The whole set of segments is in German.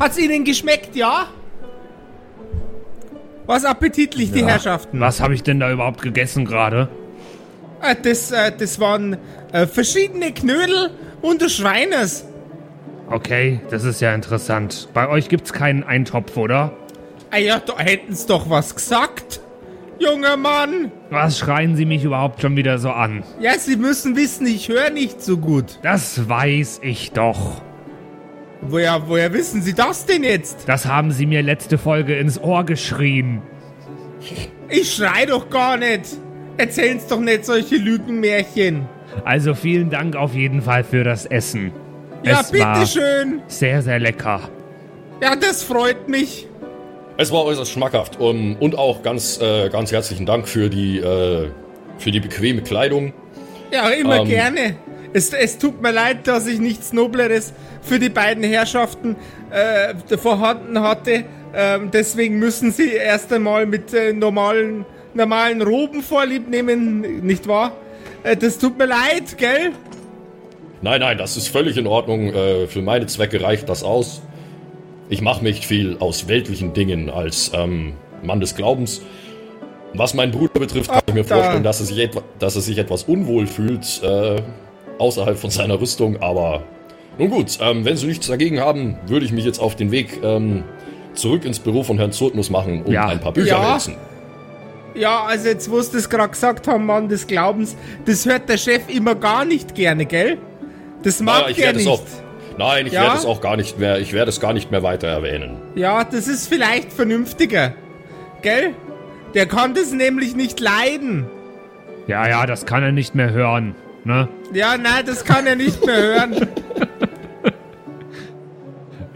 Hat's Ihnen geschmeckt, ja? Was appetitlich, die Herrschaften. Was habe ich denn da überhaupt gegessen gerade? Äh, das, äh, das waren äh, verschiedene Knödel und des Schweines. Okay, das ist ja interessant. Bei euch gibt's keinen Eintopf, oder? Ah ja, da hätten's doch was gesagt. Junger Mann. Was schreien Sie mich überhaupt schon wieder so an? Ja, Sie müssen wissen, ich höre nicht so gut. Das weiß ich doch. Woher, woher wissen Sie das denn jetzt? Das haben Sie mir letzte Folge ins Ohr geschrien. Ich schrei doch gar nicht. Erzählen's doch nicht solche Lügenmärchen. Also vielen Dank auf jeden Fall für das Essen. Ja, es war bitteschön. sehr, sehr lecker. Ja, das freut mich. Es war äußerst schmackhaft um, und auch ganz, äh, ganz herzlichen Dank für die, äh, für die bequeme Kleidung. Ja, immer Ähm. gerne. Es, es tut mir leid, dass ich nichts Nobleres für die beiden Herrschaften äh, vorhanden hatte. Ähm, deswegen müssen sie erst einmal mit äh, normalen, normalen Roben vorlieb nehmen, nicht wahr? Äh, das tut mir leid, gell? Nein, nein, das ist völlig in Ordnung. Äh, für meine Zwecke reicht das aus. Ich mache mich viel aus weltlichen Dingen als ähm, Mann des Glaubens. Was meinen Bruder betrifft, kann ich mir da. vorstellen, dass er sich, etwa, dass er sich etwas unwohl fühlt äh, außerhalb von seiner Rüstung. Aber nun gut, ähm, wenn Sie nichts dagegen haben, würde ich mich jetzt auf den Weg ähm, zurück ins Büro von Herrn Zurtnuss machen und Ja. ein paar Bücher Ja. lesen. Ja, also jetzt, wo Sie das gerade gesagt haben, Mann des Glaubens, das hört der Chef immer gar nicht gerne, gell? Das mag Ah, ich er werde es nicht. auch. Nein, ich Ja? werde es auch gar nicht mehr. Ich werde es gar nicht mehr weiter erwähnen. Ja, das ist vielleicht vernünftiger. Gell? Der kann das nämlich nicht leiden. Ja, ja, das kann er nicht mehr hören. Ne? Ja, nein, das kann er nicht mehr hören.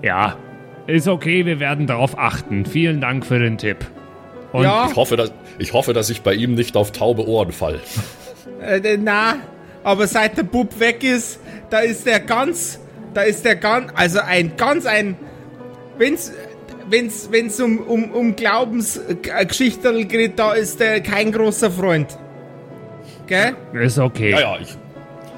Ja, ist okay, wir werden darauf achten. Vielen Dank für den Tipp. Und ja, Ich hoffe, dass, ich hoffe, dass ich bei ihm nicht auf taube Ohren fall. äh, na, aber seit der Bub weg ist, da ist der ganz, da ist der ganz, also ein ganz ein, wenn's, wenn's, wenn's um, um, um Glaubensgeschichten geht, da ist der kein großer Freund. Gell? ist okay. Ja, ja, ich,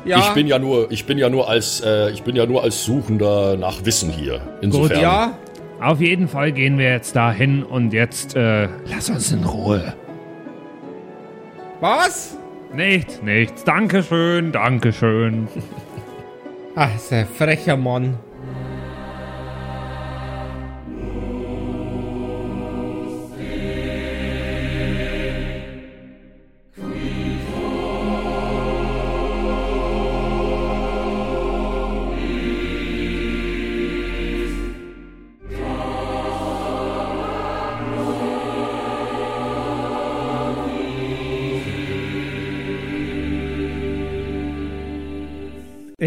Ja. ich bin ja nur, ich bin ja nur als, äh, ich bin ja nur als Suchender nach Wissen hier. Insofern. ja, Auf jeden Fall gehen wir jetzt dahin und jetzt, äh, lass uns in Ruhe. was? Nichts, nichts. Dankeschön, Dankeschön. Ach, ist ein frecher Mann.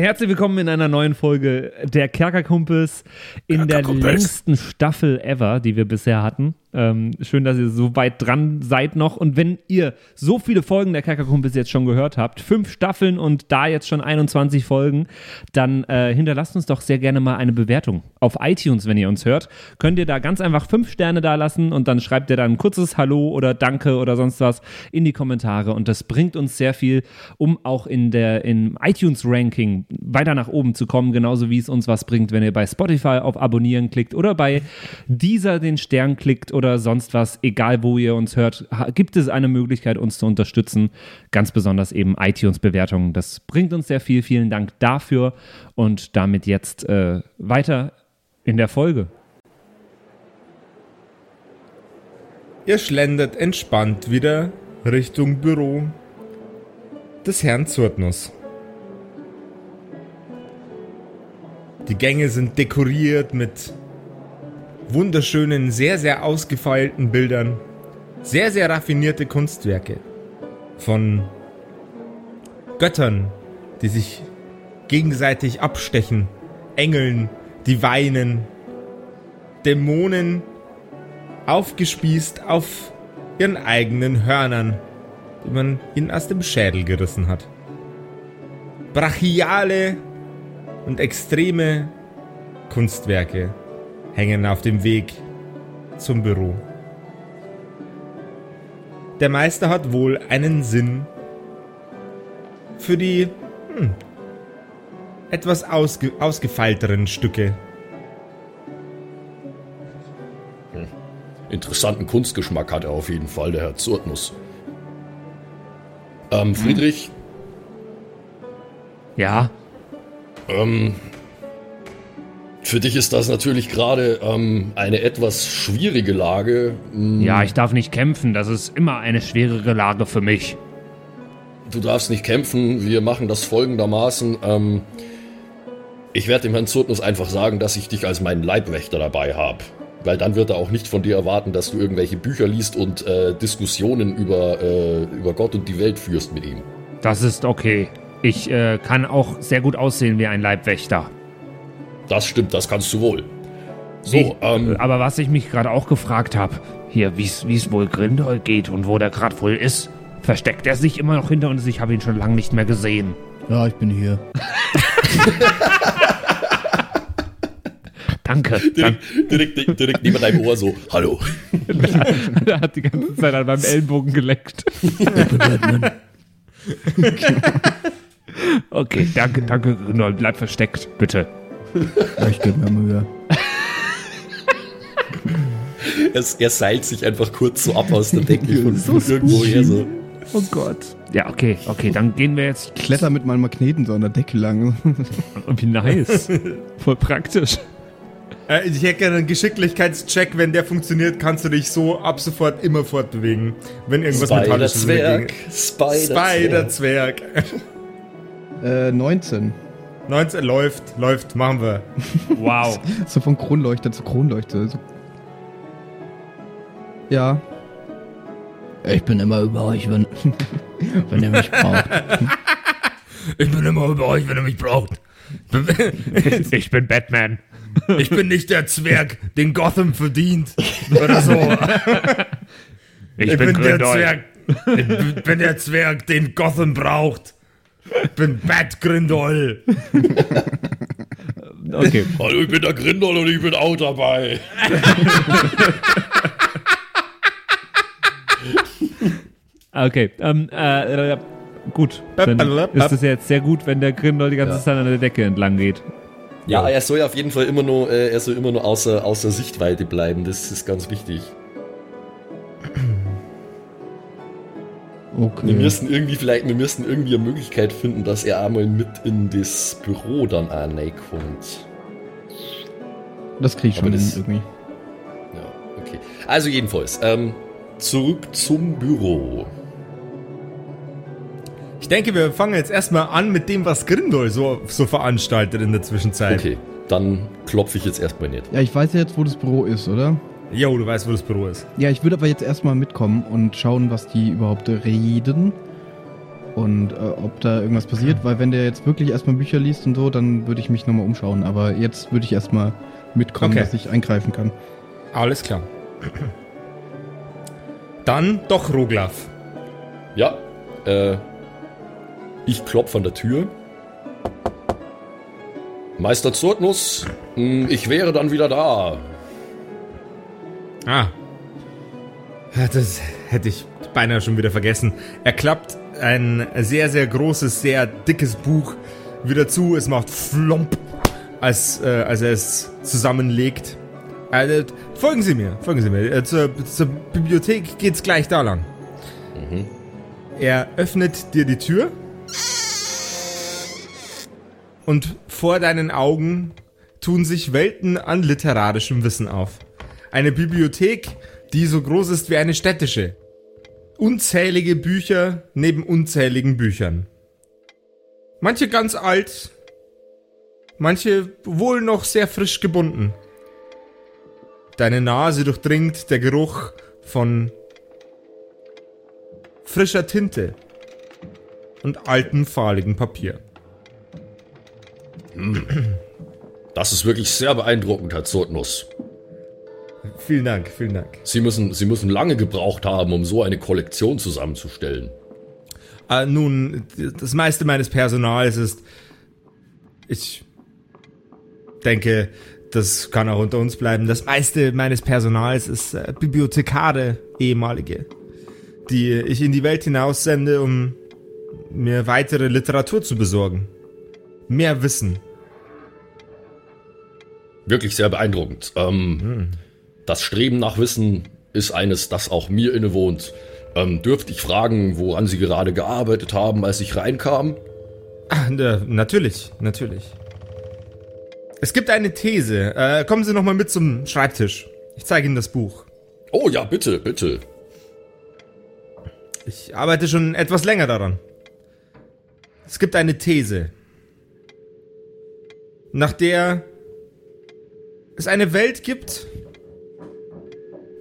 Herzlich willkommen in einer neuen Folge der Kerkerkumpels in der Kerkerkumpels. längsten Staffel ever, die wir bisher hatten. Ähm, schön, dass ihr so weit dran seid noch. Und wenn ihr so viele Folgen der Kerkerkumpels jetzt schon gehört habt, fünf Staffeln und da jetzt schon 21 Folgen, dann äh, hinterlasst uns doch sehr gerne mal eine Bewertung. Auf iTunes, wenn ihr uns hört, könnt ihr da ganz einfach fünf Sterne da lassen und dann schreibt ihr da ein kurzes Hallo oder Danke oder sonst was in die Kommentare. Und das bringt uns sehr viel, um auch in der, im iTunes-Ranking weiter nach oben zu kommen, genauso wie es uns was bringt, wenn ihr bei Spotify auf Abonnieren klickt oder bei dieser den Stern klickt oder sonst was, egal wo ihr uns hört, gibt es eine Möglichkeit, uns zu unterstützen. Ganz besonders eben iTunes-Bewertungen. Das bringt uns sehr viel. Vielen Dank dafür und damit jetzt äh, weiter in der Folge. Ihr schlendert entspannt wieder Richtung Büro des Herrn Zurtnuss. Die Gänge sind dekoriert mit wunderschönen, sehr, sehr ausgefeilten Bildern. Sehr, sehr raffinierte Kunstwerke. Von Göttern, die sich gegenseitig abstechen. Engeln, die weinen. Dämonen, aufgespießt auf ihren eigenen Hörnern, die man ihnen aus dem Schädel gerissen hat. Brachiale und extreme Kunstwerke hängen auf dem Weg zum Büro. Der Meister hat wohl einen Sinn für die hm, etwas ausge ausgefeilteren Stücke. interessanten Kunstgeschmack hat er auf jeden Fall, der Herr Zurtnuss. Ähm, Friedrich, Ja, ähm, für dich ist das natürlich gerade ähm, eine etwas schwierige Lage. Hm, Ja, ich darf nicht kämpfen. Das ist immer eine schwerere Lage für mich. Du darfst nicht kämpfen. Wir machen das folgendermaßen. Ähm, ich werde dem Herrn Zurtnuss einfach sagen, dass ich dich als meinen Leibwächter dabei habe. Weil dann wird er auch nicht von dir erwarten, dass du irgendwelche Bücher liest und äh, Diskussionen über, äh, über Gott und die Welt führst mit ihm. Das ist okay. Ich äh, kann auch sehr gut aussehen wie ein Leibwächter. Das stimmt, das kannst du wohl. So, Wie- ähm, Aber was ich mich gerade auch gefragt habe, hier, wie es wohl Grindol geht und wo der gerade wohl ist, versteckt er sich immer noch hinter uns? Ich habe ihn schon lange nicht mehr gesehen. Ja, ich bin hier. Danke. Direkt, direkt, direkt neben deinem Ohr so, hallo. der hat die ganze Zeit an meinem Ellenbogen geleckt. Okay, danke, danke, Grindol. Bleib versteckt, bitte. Ich gebe mir Mühe. Es, er seilt sich einfach kurz so ab aus der Decke von, von irgendwo her so. Oh Gott. Ja, okay, okay, dann gehen wir jetzt. Kletter mit meinen Magneten so an der Decke lang. Wie nice. Voll praktisch. Äh, ich hätte gerne einen Geschicklichkeitscheck. Wenn der funktioniert, kannst du dich so ab sofort immer fortbewegen. Wenn irgendwas Metallisches Spider-Zwerg. Spider-Zwerg. Spider-Zwerg. äh, 19. 19 läuft, läuft, machen wir. Wow. So von Kronleuchter zu Kronleuchter. So. Ja. Ich bin immer über euch, wenn, wenn ihr mich braucht. Ich bin immer über euch, wenn ihr mich braucht. Ich bin Batman. Ich bin nicht der Zwerg, den Gotham verdient. Oder so. Ich, Ich bin, bin der. Zwerg. Ich bin der Zwerg, den Gotham braucht. Ich bin Bat Grindol. Okay. Hallo, ich bin der Grindel und ich bin auch dabei. Okay. Ähm, äh, äh, gut. Dann ist es ja jetzt sehr gut, wenn der Grindel die ganze Zeit an der Decke entlang geht. Ja, er soll ja auf jeden Fall immer nur, äh, er soll immer nur außer, außer Sichtweite bleiben. Das ist ganz wichtig. Wir Okay. müssen irgendwie vielleicht, wir müssen irgendwie eine Möglichkeit finden, dass er einmal mit in das Büro dann auch reinkommt. Das krieg ich schon das- irgendwie. Ja, okay. Also jedenfalls, ähm, zurück zum Büro. Ich denke, wir fangen jetzt erstmal an mit dem, was Grindol so, so veranstaltet in der Zwischenzeit. Okay, dann klopfe ich jetzt erstmal nicht. Ja, ich weiß ja jetzt, wo das Büro ist, oder? Jo, du weißt, wo das Büro ist. Ja, ich würde aber jetzt erstmal mitkommen und schauen, was die überhaupt reden. Und äh, ob da irgendwas passiert, weil wenn der jetzt wirklich erstmal Bücher liest und so, dann würde ich mich nochmal umschauen. Aber jetzt würde ich erstmal mitkommen, Okay. dass ich eingreifen kann. Alles klar. Dann doch Roglaf. Ja, äh, ich klopfe an der Tür. Meister Zurtnuss, mh, ich wäre dann wieder da. Ah. Das hätte ich beinahe schon wieder vergessen. Er klappt ein sehr, sehr großes, sehr dickes Buch wieder zu. Es macht flomp, als, äh, als er es zusammenlegt. Äh, folgen Sie mir, folgen Sie mir. Äh, zur, zur Bibliothek geht's gleich da lang. Er öffnet dir die Tür. Und vor deinen Augen tun sich Welten an literarischem Wissen auf. Eine Bibliothek, die so groß ist wie eine städtische. Unzählige Bücher neben unzähligen Büchern. Manche ganz alt, manche wohl noch sehr frisch gebunden. Deine Nase durchdringt der Geruch von frischer Tinte und altem fahligen Papier. Das ist wirklich sehr beeindruckend, Herr Zurtnuss. Vielen Dank, vielen Dank. Sie müssen, Sie müssen lange gebraucht haben, um so eine Kollektion zusammenzustellen. Äh, nun, das meiste meines Personals ist. Ich denke, das kann auch unter uns bleiben. Das meiste meines Personals ist äh, Bibliothekare, ehemalige, die ich in die Welt hinaus sende, um mir weitere Literatur zu besorgen. Mehr Wissen. Wirklich sehr beeindruckend. Ähm, Das Streben nach Wissen ist eines, das auch mir innewohnt. Ähm, dürfte ich fragen, woran Sie gerade gearbeitet haben, als ich reinkam? Ah, na, natürlich, natürlich. Es gibt eine These. Äh, kommen Sie noch mal mit zum Schreibtisch. Ich zeige Ihnen das Buch. Oh ja, bitte, bitte. Ich arbeite schon etwas länger daran. Es gibt eine These, nach der es eine Welt gibt,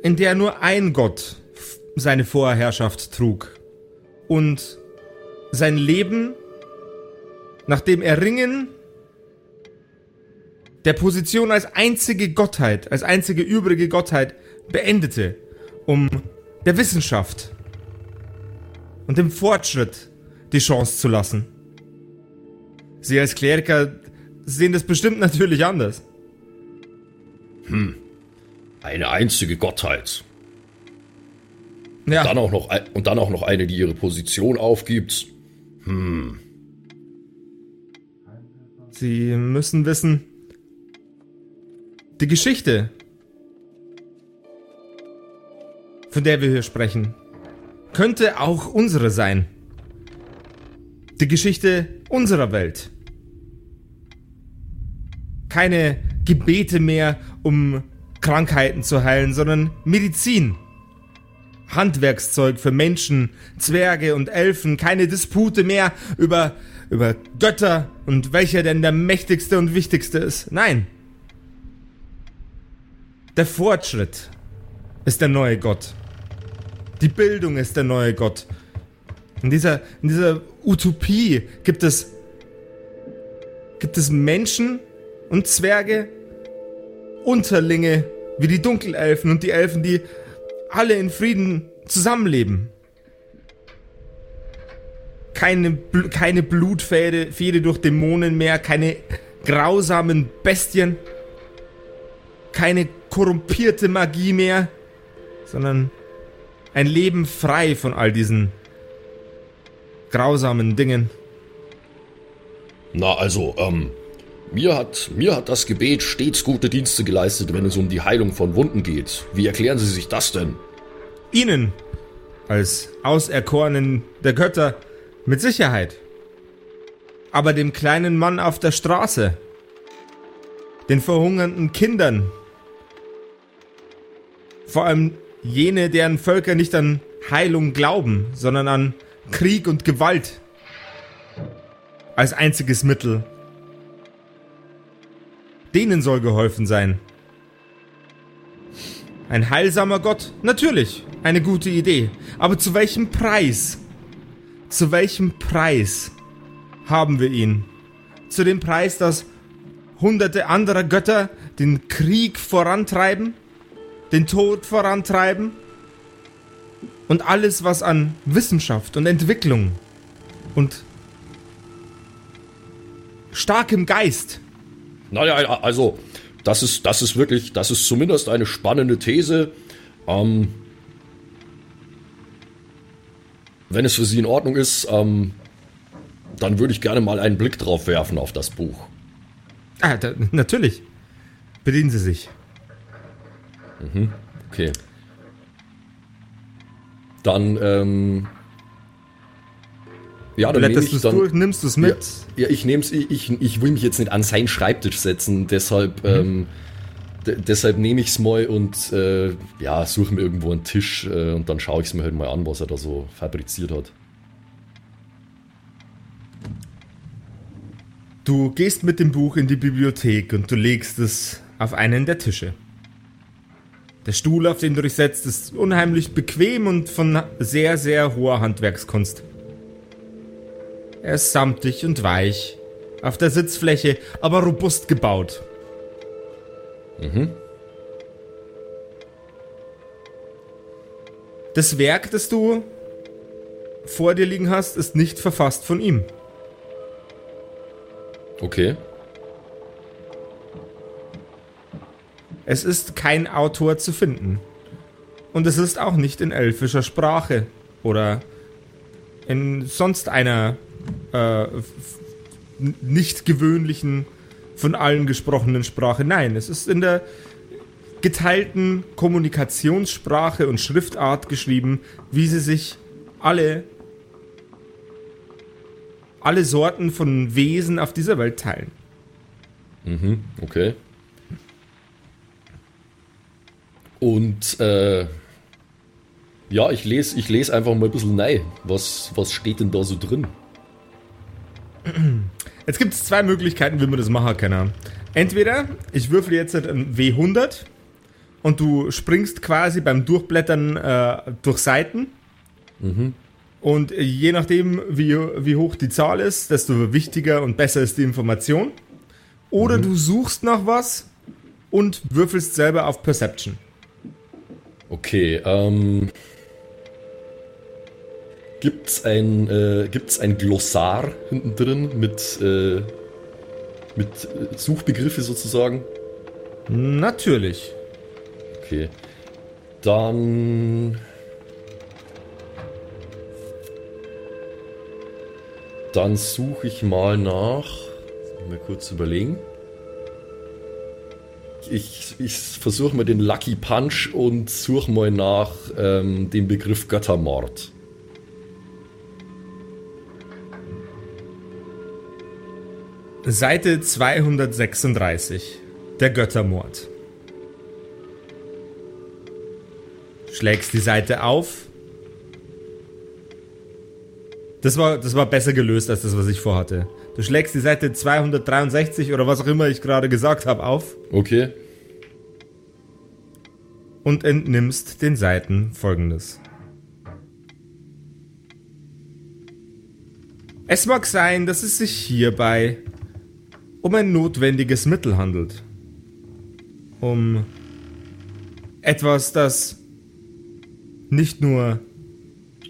in der nur ein Gott seine Vorherrschaft trug und sein Leben nach dem Erringen der Position als einzige Gottheit, als einzige übrige Gottheit beendete, um der Wissenschaft und dem Fortschritt die Chance zu lassen. Sie als Kleriker sehen das bestimmt natürlich anders. Eine einzige Gottheit. Ja, Dann auch noch, und dann auch noch eine, die ihre Position aufgibt. Sie müssen wissen, die Geschichte, von der wir hier sprechen, könnte auch unsere sein. Die Geschichte unserer Welt. Keine Gebete mehr, um Krankheiten zu heilen, sondern Medizin. Handwerkszeug für Menschen, Zwerge und Elfen, keine Dispute mehr über, über Götter und welcher denn der mächtigste und wichtigste ist. Nein. Der Fortschritt ist der neue Gott. Die Bildung ist der neue Gott. In dieser, in dieser Utopie gibt es, gibt es Menschen und Zwerge, Unterlinge wie die Dunkelelfen und die Elfen, die alle in Frieden zusammenleben. Keine, Bl keine Blutfäde Fäde durch Dämonen mehr, keine grausamen Bestien, keine korrumpierte Magie mehr, sondern ein Leben frei von all diesen grausamen Dingen. Na, also, ähm, mir hat, mir hat das Gebet stets gute Dienste geleistet, wenn es um die Heilung von Wunden geht. Wie erklären Sie sich das denn? Ihnen, als Auserkorenen der Götter, mit Sicherheit. Aber dem kleinen Mann auf der Straße, den verhungernden Kindern, vor allem jene, deren Völker nicht an Heilung glauben, sondern an Krieg und Gewalt als einziges Mittel. Denen soll geholfen sein. Ein heilsamer Gott? Natürlich, eine gute Idee. Aber zu welchem Preis? Zu welchem Preis haben wir ihn? Zu dem Preis, dass hunderte anderer Götter den Krieg vorantreiben, den Tod vorantreiben und alles, was an Wissenschaft und Entwicklung und starkem Geist Naja, also, das ist, das ist wirklich, das ist zumindest eine spannende These. Ähm, wenn es für Sie in Ordnung ist, ähm, dann würde ich gerne mal einen Blick drauf werfen auf das Buch. Ah, da, natürlich. Bedienen Sie sich. Okay. Dann, ähm, ja, dann ich du es durch, nimmst du es mit? Ja, ja ich nehme es, ich, ich, ich will mich jetzt nicht an seinen Schreibtisch setzen, deshalb, ähm, de- deshalb nehme ich es mal und äh, ja, suche mir irgendwo einen Tisch äh, und dann schaue ich es mir halt mal an, was er da so fabriziert hat. Du gehst mit dem Buch in die Bibliothek und du legst es auf einen der Tische. Der Stuhl, auf den du dich setzt, ist unheimlich bequem und von sehr, sehr hoher Handwerkskunst. Er ist samtig und weich, auf der Sitzfläche aber robust gebaut. Das Werk, das du vor dir liegen hast, ist nicht verfasst von ihm. Okay. Es ist kein Autor zu finden. Und es ist auch nicht in elfischer Sprache oder in sonst einer äh, nicht gewöhnlichen, von allen gesprochenen Sprache. Nein, es ist in der geteilten Kommunikationssprache und Schriftart geschrieben, wie sie sich alle alle Sorten von Wesen auf dieser Welt teilen. Mhm, okay. Und äh, ja, ich lese ich les einfach mal ein bisschen rein. Was, was steht denn da so drin? Jetzt gibt es zwei Möglichkeiten, wie man das machen kann. Entweder ich würfel jetzt ein W100 und du springst quasi beim Durchblättern äh, durch Seiten. Mhm. Und je nachdem, wie, wie hoch die Zahl ist, desto wichtiger und besser ist die Information. Oder du suchst nach was und würfelst selber auf Perception. Okay, ähm. Gibt's ein, äh, gibt's ein Glossar hinten drin mit, äh, mit äh, Suchbegriffe sozusagen? Natürlich. Okay. Dann. Dann suche ich mal nach. Mal kurz überlegen. Ich, ich versuche mal den Lucky Punch und suche mal nach ähm, dem Begriff Göttermord. Seite 236. Der Göttermord. Schlägst die Seite auf. Das war, das war besser gelöst als das, was ich vorhatte. Du schlägst die Seite 263 oder was auch immer ich gerade gesagt habe auf Okay. und entnimmst den Seiten folgendes. Es mag sein, dass es sich hierbei um ein notwendiges Mittel handelt. Um etwas, das nicht nur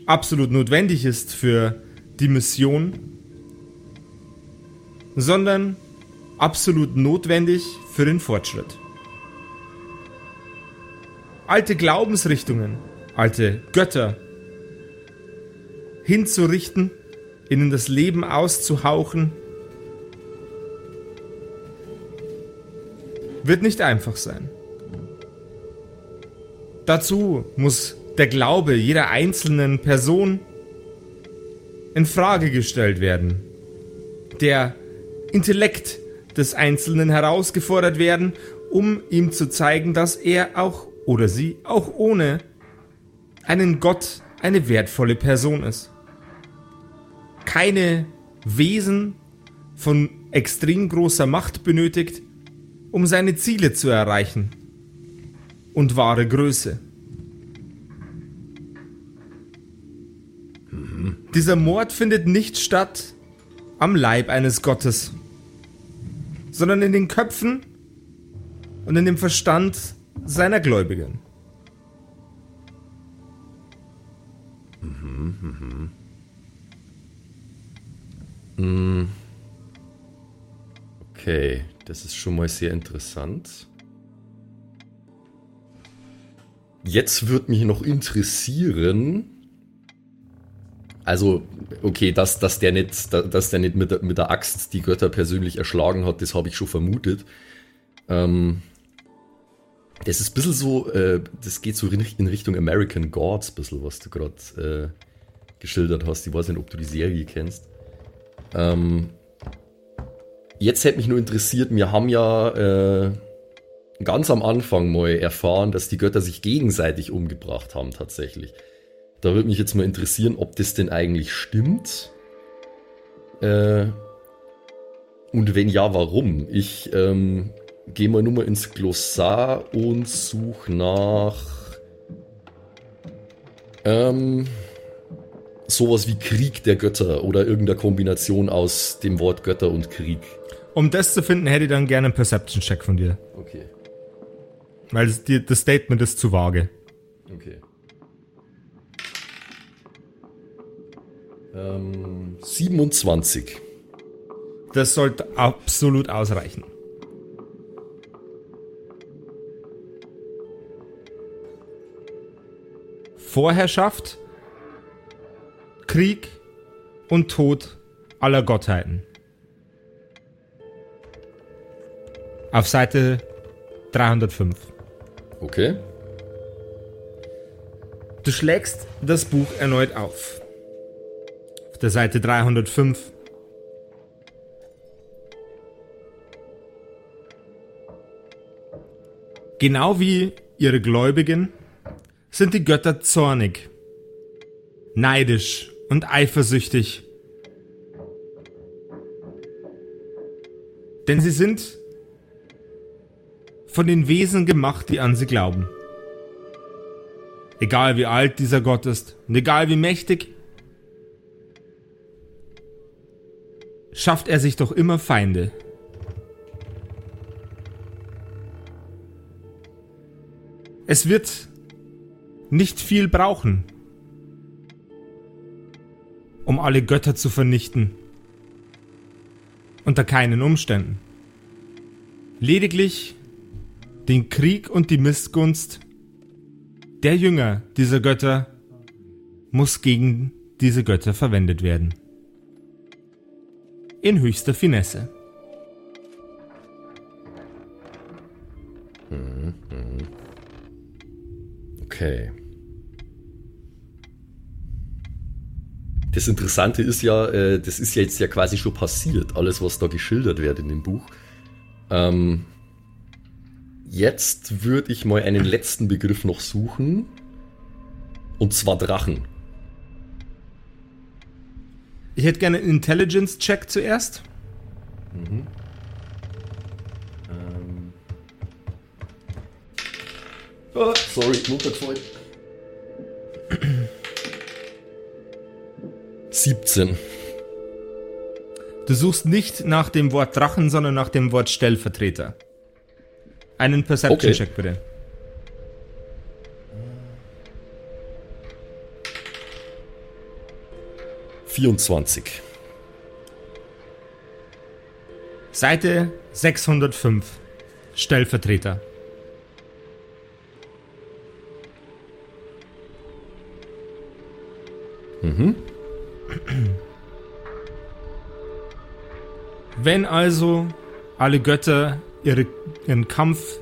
absolut notwendig ist für die Mission, sondern absolut notwendig für den Fortschritt. Alte Glaubensrichtungen, alte Götter hinzurichten, ihnen das Leben auszuhauchen, wird nicht einfach sein. Dazu muss der Glaube jeder einzelnen Person in Frage gestellt werden. Der Intellekt des Einzelnen herausgefordert werden, um ihm zu zeigen, dass er auch oder sie auch ohne einen Gott eine wertvolle Person ist. Keine Wesen von extrem großer Macht benötigt, um seine Ziele zu erreichen und wahre Größe. Dieser Mord findet nicht statt am Leib eines Gottes, sondern in den Köpfen und in dem Verstand seiner Gläubigen. Okay, das ist schon mal sehr interessant. Jetzt wird mich noch interessieren. Also, okay, dass, dass der nicht, dass der nicht mit der, mit der Axt die Götter persönlich erschlagen hat, das habe ich schon vermutet. Ähm, das ist ein bisschen so, äh, das geht so in, in Richtung American Gods, ein bisschen, was du gerade äh, geschildert hast. Ich weiß nicht, ob du die Serie kennst. Ähm, jetzt hätte mich nur interessiert, wir haben ja äh, ganz am Anfang mal erfahren, dass die Götter sich gegenseitig umgebracht haben tatsächlich. Da würde mich jetzt mal interessieren, ob das denn eigentlich stimmt. Äh, und wenn ja, warum? Ich ähm, gehe mal nur mal ins Glossar und suche nach ähm, sowas wie Krieg der Götter oder irgendeiner Kombination aus dem Wort Götter und Krieg. Um das zu finden, hätte ich dann gerne einen Perception-Check von dir. Okay. Weil das, die, das Statement ist zu vage. Okay. Ähm, 27. Das sollte absolut ausreichen. Vorherrschaft, Krieg und Tod aller Gottheiten. Auf Seite 305. Okay. Du schlägst das Buch erneut auf. Auf der Seite 305. Genau wie ihre Gläubigen sind die Götter zornig, neidisch und eifersüchtig. Denn sie sind von den Wesen gemacht, die an sie glauben. Egal wie alt dieser Gott ist und egal wie mächtig, schafft er sich doch immer Feinde. Es wird nicht viel brauchen, um alle Götter zu vernichten. Unter keinen Umständen. Lediglich den Krieg und die Missgunst der Jünger dieser Götter muss gegen diese Götter verwendet werden. In höchster Finesse. Okay. Das Interessante ist ja, äh, das ist ja jetzt ja quasi schon passiert, alles, was da geschildert wird in dem Buch. Ähm, jetzt würde ich mal einen letzten Begriff noch suchen. Und zwar Drachen. Ich hätte gerne einen Intelligence-Check zuerst. Oh, sorry, runtergefallen. 17. Du suchst nicht nach dem Wort Drachen, sondern nach dem Wort Stellvertreter. Einen Perception-Check bitte. Vierundzwanzig. Seite 605. Stellvertreter. Wenn also alle Götter ihre, ihren Kampf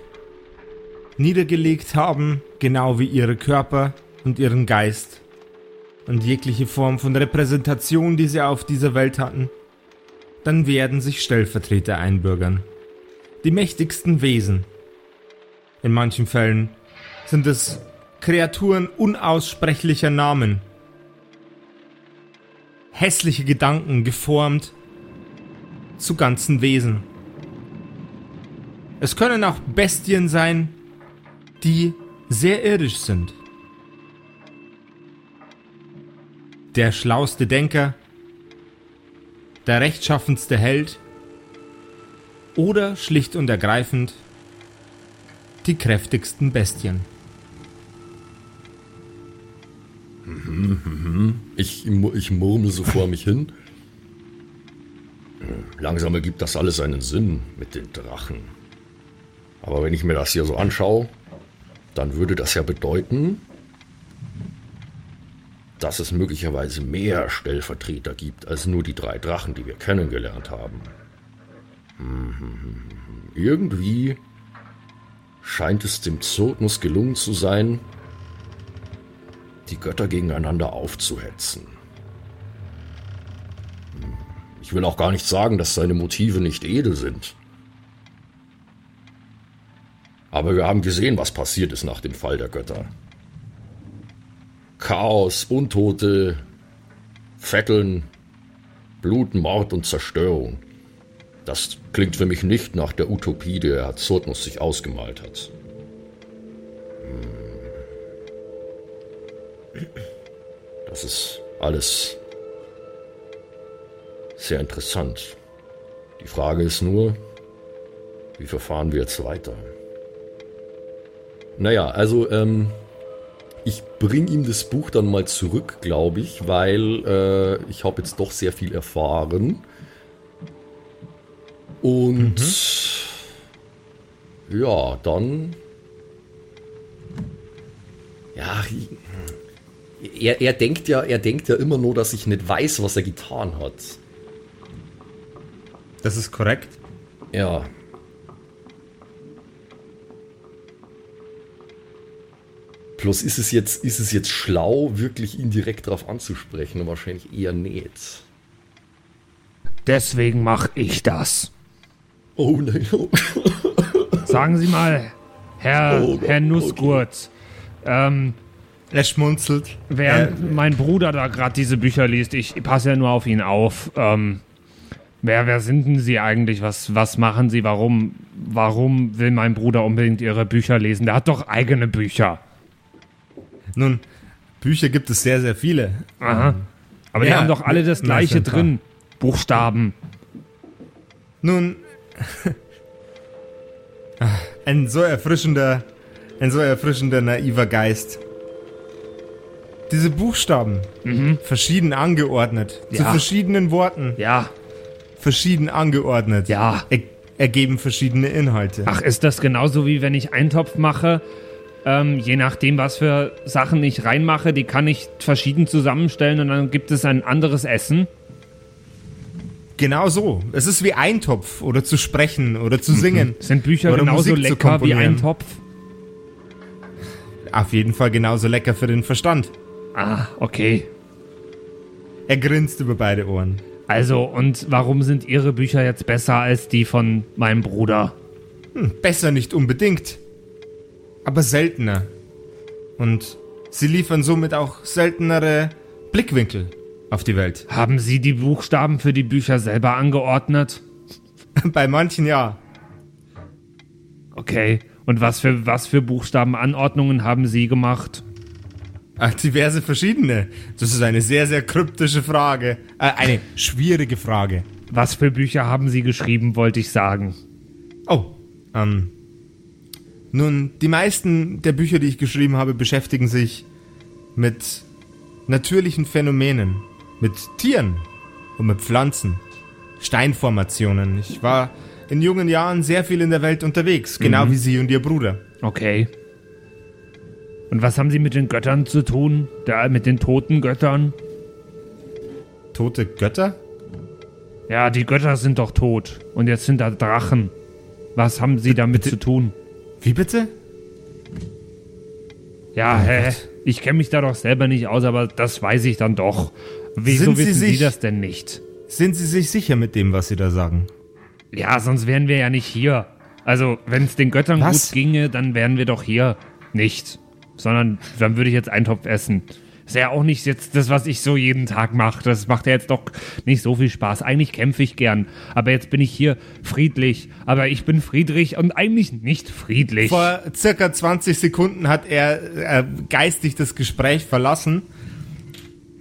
niedergelegt haben, genau wie ihre Körper und ihren Geist und jegliche Form von Repräsentation, die sie auf dieser Welt hatten, dann werden sich Stellvertreter einbürgern. Die mächtigsten Wesen. In manchen Fällen sind es Kreaturen unaussprechlicher Namen. Hässliche Gedanken geformt zu ganzen Wesen. Es können auch Bestien sein, die sehr irdisch sind. Der schlauste Denker, der rechtschaffenste Held oder schlicht und ergreifend die kräftigsten Bestien. Ich, ich murmel so vor mich hin. Langsam ergibt das alles einen Sinn mit den Drachen. Aber wenn ich mir das hier so anschaue, dann würde das ja bedeuten, dass es möglicherweise mehr Stellvertreter gibt als nur die drei Drachen, die wir kennengelernt haben. Mhm. Irgendwie scheint es dem Zotnus gelungen zu sein, die Götter gegeneinander aufzuhetzen. Ich will auch gar nicht sagen, dass seine Motive nicht edel sind. Aber wir haben gesehen, was passiert ist nach dem Fall der Götter. Chaos, Untote, Vetteln, Blut, Mord und Zerstörung. Das klingt für mich nicht nach der Utopie, die Herr Zotnus sich ausgemalt hat. Das ist alles sehr interessant. Die Frage ist nur, wie verfahren wir jetzt weiter? Naja, also ähm, ich bringe ihm das Buch dann mal zurück, glaube ich, weil äh, ich habe jetzt doch sehr viel erfahren. Und ja, dann... Ja, er, er denkt ja, er denkt ja immer nur, dass ich nicht weiß, was er getan hat. Das ist korrekt. Ja. Bloß ist es jetzt, ist es jetzt schlau, wirklich ihn direkt darauf anzusprechen? Wahrscheinlich eher nicht. Deswegen mache ich das. Oh nein. Sagen Sie mal, Herr, Oh Herr Nussgurt, ähm, Er schmunzelt. während mein Bruder da gerade diese Bücher liest, ich passe ja nur auf ihn auf, ähm, wer, wer sind denn Sie eigentlich? Was, was machen Sie? Warum, warum will mein Bruder unbedingt Ihre Bücher lesen? Der hat doch eigene Bücher. Nun, Bücher gibt es sehr, sehr viele. Aha. Aber die Ja, haben doch alle das na, gleiche klar. drin. Buchstaben. Nun, ein so erfrischender, ein so erfrischender naiver Geist. Diese Buchstaben, verschieden angeordnet, zu Ja. verschiedenen Worten, Ja. verschieden angeordnet, Ja. er ergeben verschiedene Inhalte. Ach, ist das genauso wie wenn ich Eintopf mache? Ähm, je nachdem, was für Sachen ich reinmache, die kann ich verschieden zusammenstellen und dann gibt es ein anderes Essen. Genau so. Es ist wie Eintopf oder zu sprechen oder zu singen. Sind Bücher Oder genauso Musik lecker wie. Eintopf? Auf jeden Fall genauso lecker für den Verstand. Ah, okay. Er grinst über beide Ohren. Also, und warum sind Ihre Bücher jetzt besser als die von meinem Bruder? Besser nicht unbedingt, aber seltener. Und sie liefern somit auch seltenere Blickwinkel auf die Welt. Haben Sie die Buchstaben für die Bücher selber angeordnet? Bei manchen ja. Okay. Und was für, was für Buchstabenanordnungen haben Sie gemacht? Ach, diverse verschiedene. Das ist eine sehr, sehr kryptische Frage. Äh, eine schwierige Frage. Was für Bücher haben Sie geschrieben, wollte ich sagen. Oh, ähm. Nun, die meisten der Bücher, die ich geschrieben habe, beschäftigen sich mit natürlichen Phänomenen, mit Tieren und mit Pflanzen, Steinformationen. Ich war in jungen Jahren sehr viel in der Welt unterwegs, genau wie Sie und Ihr Bruder. Okay. Und was haben Sie mit den Göttern zu tun? Da, mit den toten Göttern? Tote Götter? Ja, die Götter sind doch tot. Und jetzt sind da Drachen. Was haben Sie damit zu tun? Wie bitte? Ja, hä? Ich kenne mich da doch selber nicht aus, aber das weiß ich dann doch. Wieso Sind Sie wissen Sie sich- das denn nicht? Sind Sie sich sicher mit dem, was Sie da sagen? Ja, sonst wären wir ja nicht hier. Also, wenn es den Göttern Was? gut ginge, dann wären wir doch hier nicht. Sondern dann würde ich jetzt Eintopf essen. Ist ja auch nicht jetzt das, was ich so jeden Tag mache. Das macht ja jetzt doch nicht so viel Spaß. Eigentlich kämpfe ich gern. Aber jetzt bin ich hier friedlich. Aber ich bin friedlich und eigentlich nicht friedlich. Vor circa 20 Sekunden hat er äh, geistig das Gespräch verlassen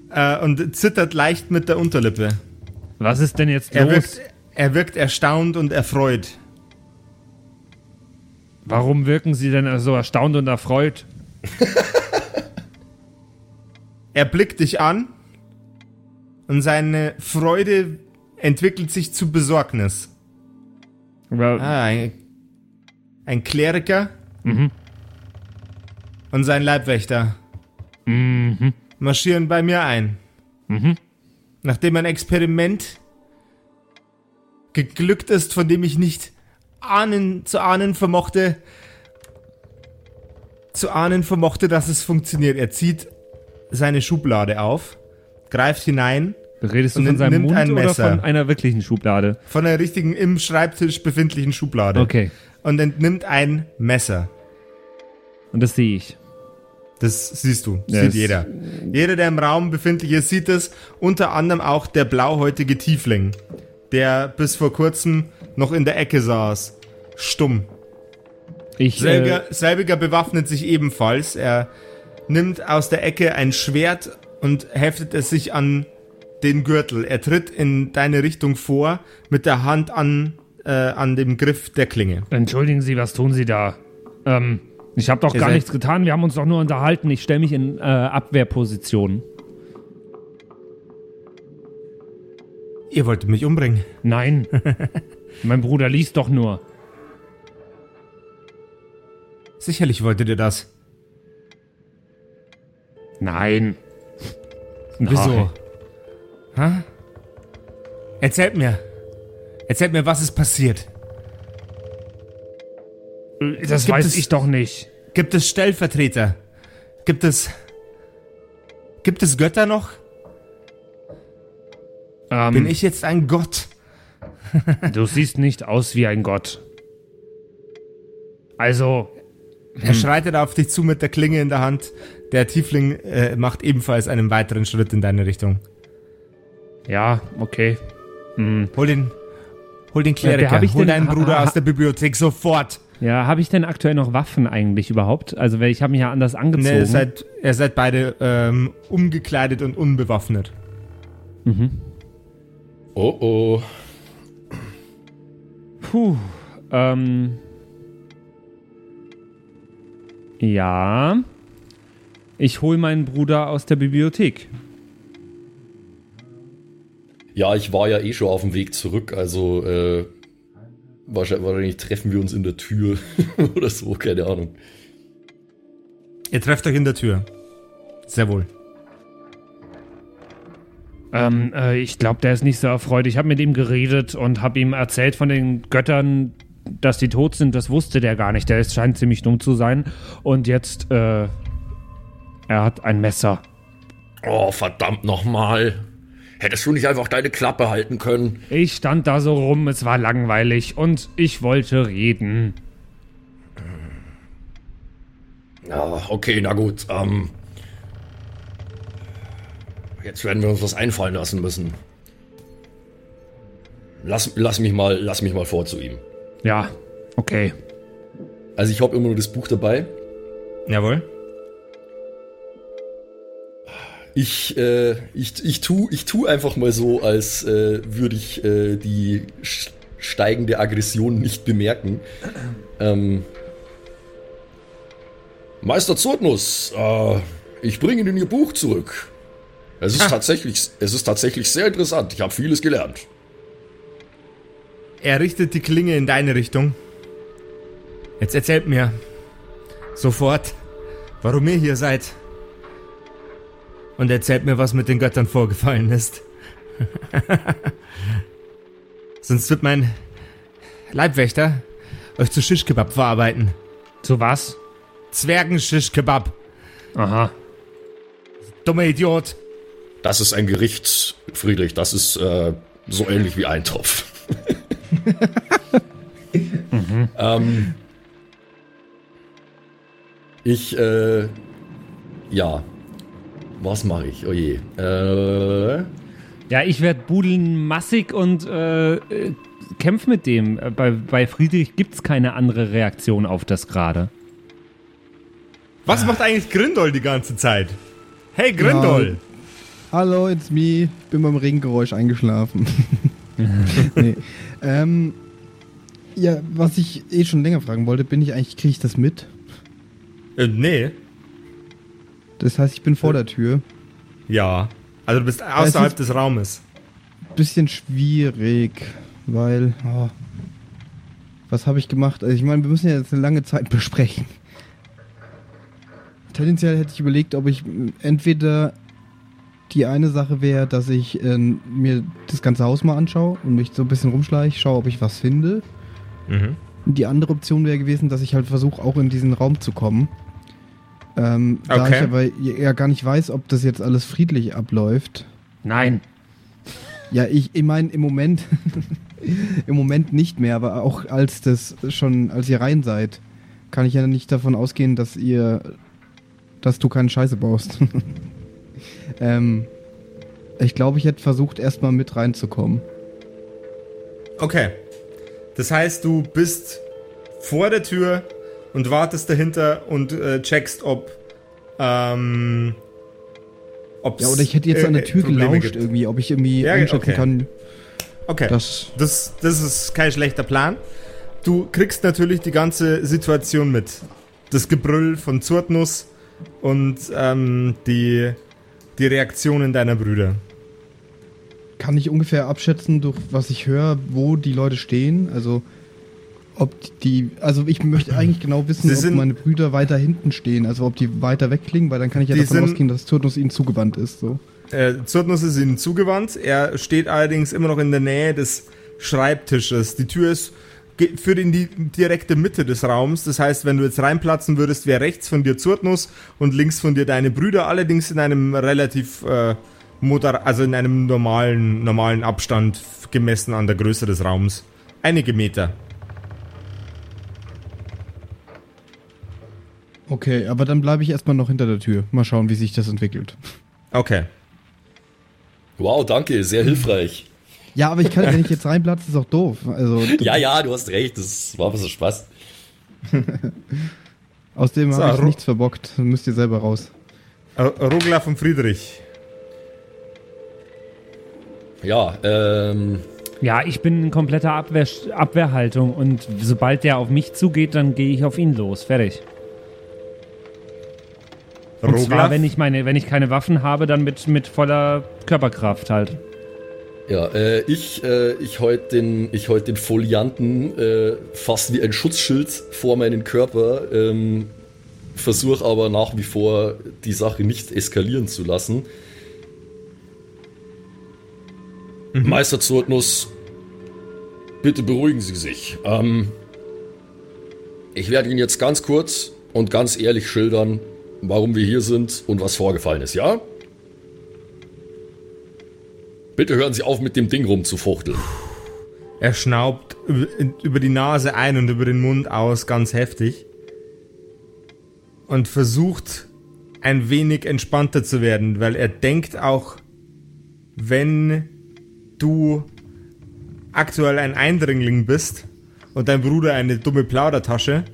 äh, und zittert leicht mit der Unterlippe. Was ist denn jetzt Er los? wirkt, er wirkt erstaunt und erfreut. Warum wirken Sie denn so erstaunt und erfreut? Er blickt dich an und seine Freude entwickelt sich zu Besorgnis. Aber Ah, ein, ein Kleriker und sein Leibwächter marschieren bei mir ein. Nachdem ein Experiment geglückt ist, von dem ich nicht ahnen, zu ahnen vermochte, zu ahnen vermochte, dass es funktioniert. Er zieht seine Schublade auf, greift hinein, redest du und von seinem nimmt Mund ein oder Messer. von einer wirklichen Schublade? von der richtigen im Schreibtisch befindlichen Schublade. Okay. Und entnimmt ein Messer. Und das sehe ich. Das siehst du, Ja, sieht jeder. Jeder, der im Raum befindlich ist, sieht es. Unter anderem auch der blauhäutige Tiefling, der bis vor kurzem noch in der Ecke saß. Stumm. Ich, Selbiger, äh, selbiger bewaffnet sich ebenfalls. Er nimmt aus der Ecke ein Schwert und heftet es sich an den Gürtel. Er tritt in deine Richtung vor mit der Hand an, äh, an dem Griff der Klinge. entschuldigen Sie, was tun Sie da? Ähm, ich habe doch Ihr gar nichts getan. Wir haben uns doch nur unterhalten. Ich stelle mich in äh, Abwehrposition. Ihr wolltet mich umbringen. Nein. mein Bruder liest doch nur. Sicherlich wolltet ihr das. Nein. Wieso? Hä? Erzählt mir. Erzählt mir, was ist passiert. Das Gibt weiß es- ich doch nicht. Gibt es Stellvertreter? Gibt es. Gibt es Götter noch? Ähm, Bin ich jetzt ein Gott? Du siehst nicht aus wie ein Gott. Also, Er schreitet auf dich zu mit der Klinge in der Hand. Der Tiefling äh, macht ebenfalls einen weiteren Schritt in deine Richtung. ja, okay. Hol den. Hol den wer Kleriker. hab ich Hol denn- deinen Bruder ha- aus der Bibliothek sofort. Ja, habe ich denn aktuell noch Waffen eigentlich überhaupt? Also, weil ich habe mich ja anders angezogen. Ne, ihr seid, ihr seid beide ähm, umgekleidet und unbewaffnet. Oh oh. Puh. Ähm. Ja. Ich hol meinen Bruder aus der Bibliothek. Ja, ich war ja eh schon auf dem Weg zurück, also äh, wahrscheinlich, wahrscheinlich treffen wir uns in der Tür oder so, keine Ahnung. Ihr trefft euch in der Tür. Sehr wohl. Ähm, äh, ich glaube, der ist nicht so erfreut. Ich habe mit ihm geredet und habe ihm erzählt von den Göttern, dass die tot sind. Das wusste der gar nicht. Der ist, scheint ziemlich dumm zu sein. Und jetzt, äh, er hat ein Messer. Oh, verdammt nochmal. Hättest du nicht einfach deine Klappe halten können? Ich stand da so rum, es war langweilig und ich wollte reden. Ja, okay, na gut. Ähm, jetzt werden wir uns was einfallen lassen müssen. Lass, lass mich mal, lass mich mal vor zu ihm. Ja, okay. Also ich habe immer nur das Buch dabei. Jawohl. Ich, äh, ich, ich tu, ich tu einfach mal so, als äh, würde ich äh, die steigende Aggression nicht bemerken. Ähm, Meister Zurtnus, äh, ich bringe Ihnen Ihr Buch zurück. Es ist tatsächlich, es ist tatsächlich sehr interessant. Ich habe vieles gelernt. Er richtet die Klinge in deine Richtung. Jetzt erzählt mir sofort, warum ihr hier seid. Und erzählt mir, was mit den Göttern vorgefallen ist. Sonst wird mein Leibwächter euch zu Shish-Kebab verarbeiten. Zu was? Zwergen-Shish-Kebab. Aha. Dummer Idiot. Das ist ein Gericht, Friedrich. Das ist äh, so ähnlich wie Eintopf. ähm, ich, äh, ja. Was mache ich? Oh je. Äh, Ja, ich werde budeln massig und äh, kämpf mit dem. Bei, bei Friedrich gibt's keine andere Reaktion auf das gerade. Was macht eigentlich Grindol die ganze Zeit? Hey Grindol. Hallo, it's me. Bin beim Regengeräusch eingeschlafen. nee. ähm, ja, was ich eh schon länger fragen wollte, bin ich eigentlich, kriege ich das mit? Äh, nee. Das heißt, ich bin vor der Tür. Ja. Also du bist außerhalb des Raumes. Bisschen schwierig, weil. Oh, was habe ich gemacht? Also, ich meine, wir müssen ja jetzt eine lange Zeit besprechen. Tendenziell hätte ich überlegt, ob ich entweder die eine Sache wäre, dass ich äh, mir das ganze Haus mal anschaue und mich so ein bisschen rumschleiche, schaue, ob ich was finde. Mhm. Und Die andere Option wäre gewesen, dass ich halt versuche, auch in diesen Raum zu kommen. Ähm, Da Okay. ich aber ja gar nicht weiß, ob das jetzt alles friedlich abläuft. Nein. Ja, ich, ich meine, im Moment, im Moment nicht mehr, aber auch als das schon, als ihr rein seid, kann ich ja nicht davon ausgehen, dass ihr, dass du keine Scheiße baust. ähm, ich glaube, ich hätte versucht, erstmal mit reinzukommen. Okay. Das heißt, du bist vor der Tür und wartest dahinter und äh, checkst, ob. Ähm, ob's Ja, oder ich hätte jetzt an der äh, Tür Probleme gelauscht gibt. irgendwie, ob ich irgendwie Ja, einschätzen okay. kann, Okay. dass. Das, das ist kein schlechter Plan. Du kriegst natürlich die ganze Situation mit. Das Gebrüll von Zurtnus und ähm, die, die Reaktionen deiner Brüder. Kann ich ungefähr abschätzen, durch was ich höre, wo die Leute stehen? Also, ob die. Also, ich möchte eigentlich genau wissen, Sie ob sind- meine Brüder weiter hinten stehen. Also, ob die weiter wegklingen, weil dann kann ich ja davon sind- ausgehen, dass Turnus ihnen zugewandt ist. So. Äh, Zurtnus ist ihnen zugewandt. Er steht allerdings immer noch in der Nähe des Schreibtisches. Die Tür ist führt in die direkte Mitte des Raums. Das heißt, wenn du jetzt reinplatzen würdest, wäre rechts von dir Zurtnus und links von dir deine Brüder, allerdings in einem relativ äh, moder also in einem normalen, normalen Abstand gemessen an der Größe des Raums. Einige Meter. Okay, aber dann bleibe ich erstmal noch hinter der Tür. Mal schauen, wie sich das entwickelt. Okay. Wow, danke, sehr hilfreich. Ja, aber ich kann, wenn ich jetzt reinplatze, ist auch doof. Also, Ja, ja, du hast recht, das war ein bisschen Spaß. außerdem So, habe ich Ru- nichts verbockt. Müsst ihr selber raus. Rogler und Friedrich. Ja, ähm, Ja, ich bin in kompletter Abwehr, Abwehrhaltung und sobald der auf mich zugeht, dann gehe ich auf ihn los. Fertig. Und zwar, wenn ich meine, wenn ich keine Waffen habe, dann mit, mit voller Körperkraft halt. ja, äh, ich, äh, ich heut den, ich heut den Folianten äh, fast wie ein Schutzschild vor meinen Körper, ähm, versuche aber nach wie vor die Sache nicht eskalieren zu lassen. Meister Zurtnus, bitte beruhigen Sie sich. Ähm, ich werde Ihnen jetzt ganz kurz und ganz ehrlich schildern, warum wir hier sind und was vorgefallen ist, ja? Bitte hören Sie auf, mit dem Ding rumzufuchteln. Er schnaubt über, die Nase ein und über den Mund aus ganz heftig. Und versucht ein wenig entspannter zu werden, weil er denkt auch, wenn du aktuell ein Eindringling bist und dein Bruder eine dumme Plaudertasche,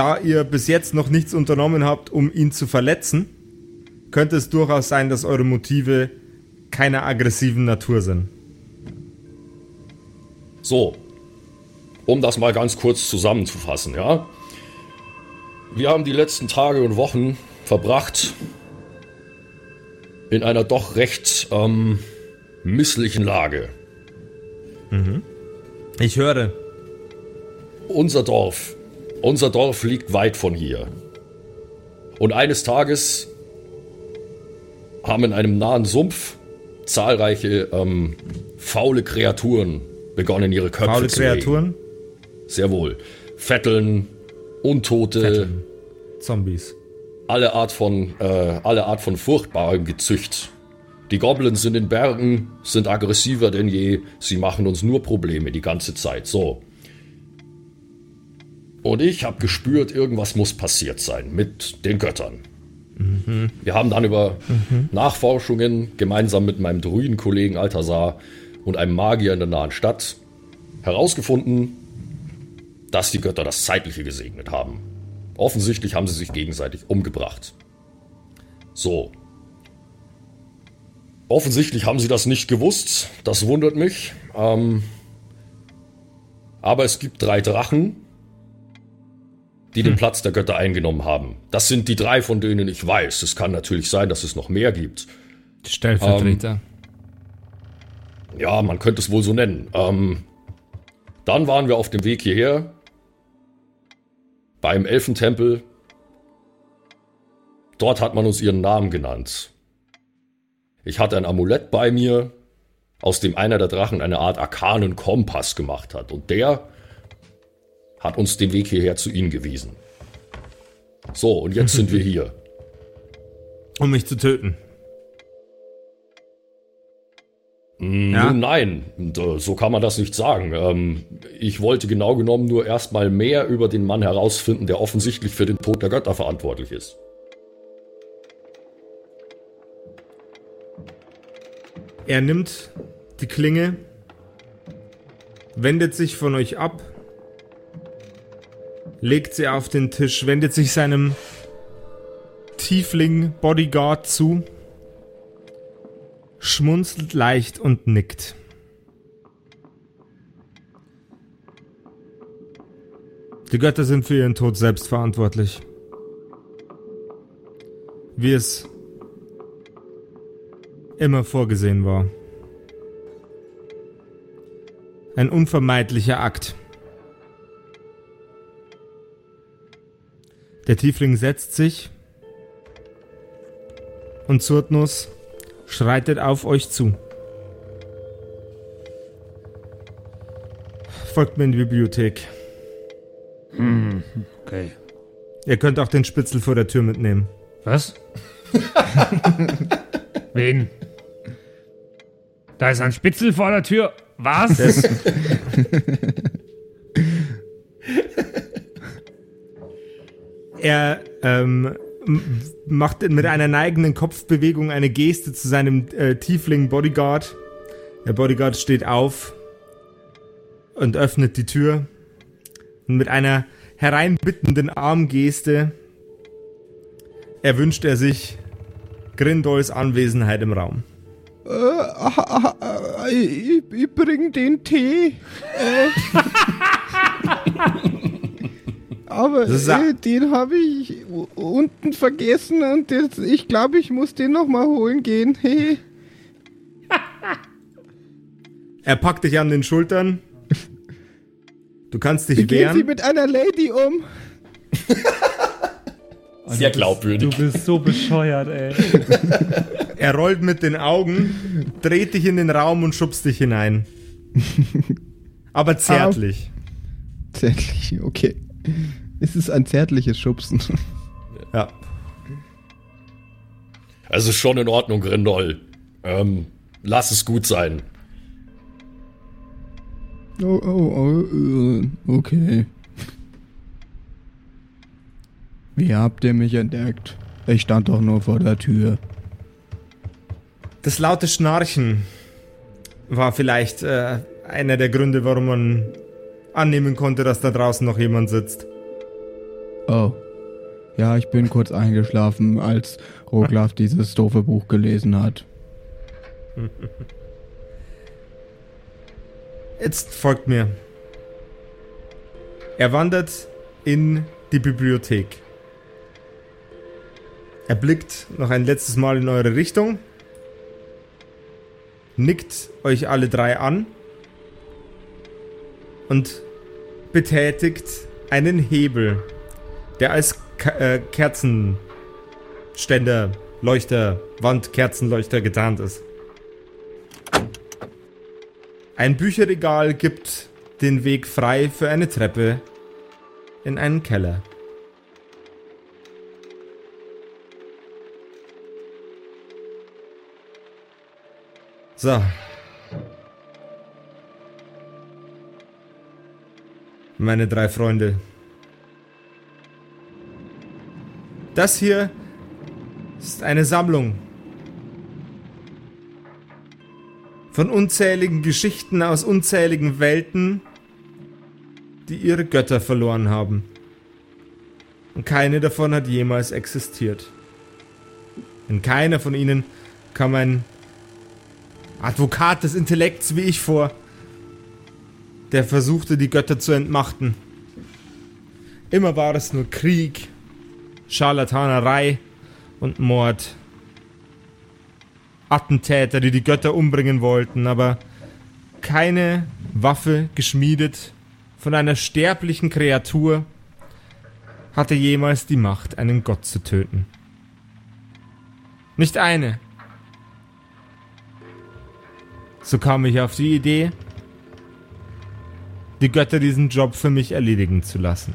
da ihr bis jetzt noch nichts unternommen habt, um ihn zu verletzen, könnte es durchaus sein, dass eure Motive keiner aggressiven Natur sind. So, um das mal ganz kurz zusammenzufassen, ja? Wir haben die letzten Tage und Wochen verbracht in einer doch recht ähm, misslichen Lage. Ich höre. Unser Dorf, unser Dorf liegt weit von hier. Und eines Tages haben in einem nahen Sumpf zahlreiche ähm, faule Kreaturen begonnen, ihre Köpfe Faule zu regen. Kreaturen, Sehr wohl. Vetteln, Untote, Vetteln. Zombies. alle Art von, äh, alle Art von furchtbarem Gezücht. Die Goblins in den Bergen sind aggressiver denn je. Sie machen uns nur Probleme die ganze Zeit. So. Und ich habe gespürt, irgendwas muss passiert sein mit den Göttern. Wir haben dann über Nachforschungen gemeinsam mit meinem Druidenkollegen Altasar und einem Magier in der nahen Stadt herausgefunden, dass die Götter das Zeitliche gesegnet haben. Offensichtlich haben sie sich gegenseitig umgebracht. So. Offensichtlich haben sie das nicht gewusst. Das wundert mich. Ähm, aber es gibt drei Drachen, die den Platz der Götter eingenommen haben. Das sind die drei, von denen ich weiß. Es kann natürlich sein, dass es noch mehr gibt. Stellvertreter. Ja, man könnte es wohl so nennen. Ähm, dann waren wir auf dem Weg hierher. Beim Elfentempel. Dort hat man uns ihren Namen genannt. Ich hatte ein Amulett bei mir, aus dem einer der Drachen eine Art arkanen Kompass gemacht hat. Und der hat uns den Weg hierher zu ihnen gewiesen. So, und jetzt sind wir hier. Um mich zu töten. Ja. Nun nein, Und, äh, so kann man das nicht sagen. Ähm, ich wollte genau genommen nur erstmal mehr über den Mann herausfinden, der offensichtlich für den Tod der Götter verantwortlich ist. Er nimmt die Klinge, wendet sich von euch ab, legt sie auf den Tisch, wendet sich seinem Tiefling-Bodyguard zu, schmunzelt leicht und nickt. Die Götter sind für ihren Tod selbst verantwortlich. Wie es immer vorgesehen war. Ein unvermeidlicher Akt. Der Tiefling setzt sich und Zurtnus schreitet auf euch zu. folgt mir in die Bibliothek. Hm, okay. Ihr könnt auch den Spitzel vor der Tür mitnehmen. Was? Wen? Da ist ein Spitzel vor der Tür. Was? Das, er ähm, macht mit einer neigenden Kopfbewegung eine Geste zu seinem äh, Tiefling Bodyguard. Der Bodyguard steht auf und öffnet die Tür. Und mit einer hereinbittenden Armgeste erwünscht er sich Grindols Anwesenheit im Raum. Äh, ah, ah, ich, ich bring den Tee. Äh. Aber äh, den habe ich unten vergessen und jetzt, ich glaube, ich muss den noch mal holen gehen. Er packt dich an den Schultern. Du kannst dich Wie gehen Sie wehren. mit einer Lady um? Sehr glaubwürdig. Du bist so bescheuert, ey. Er rollt mit den Augen, dreht dich in den Raum und schubst dich hinein. Aber zärtlich. Zärtlich, okay. Es ist ein zärtliches Schubsen. Ja. Es ist schon in Ordnung, Grindol. Ähm, lass es gut sein. Oh, oh, oh, äh, okay. Wie habt ihr mich entdeckt? Ich stand doch nur vor der Tür. Das laute Schnarchen war vielleicht äh, einer der Gründe, warum man annehmen konnte, dass da draußen noch jemand sitzt. Oh. Ja, ich bin kurz eingeschlafen, als Roglaf dieses doofe Buch gelesen hat. Jetzt folgt mir. Er wandert in die Bibliothek. Er blickt noch ein letztes Mal in eure Richtung, nickt euch alle drei an und betätigt einen Hebel, der als äh, Kerzenständer, Leuchter, Wandkerzenleuchter getarnt ist. Ein Bücherregal gibt den Weg frei für eine Treppe in einen Keller. So. Meine drei Freunde. Das hier ist eine Sammlung von unzähligen Geschichten aus unzähligen Welten, die ihre Götter verloren haben. Und keine davon hat jemals existiert. In keiner von ihnen kam ein Advokat des Intellekts wie ich vor, der versuchte, die Götter zu entmachten. Immer war es nur Krieg, Scharlatanerei und Mord. Attentäter, die die Götter umbringen wollten, aber keine Waffe geschmiedet von einer sterblichen Kreatur hatte jemals die Macht, einen Gott zu töten. Nicht eine. So kam ich auf die Idee, die Götter diesen Job für mich erledigen zu lassen.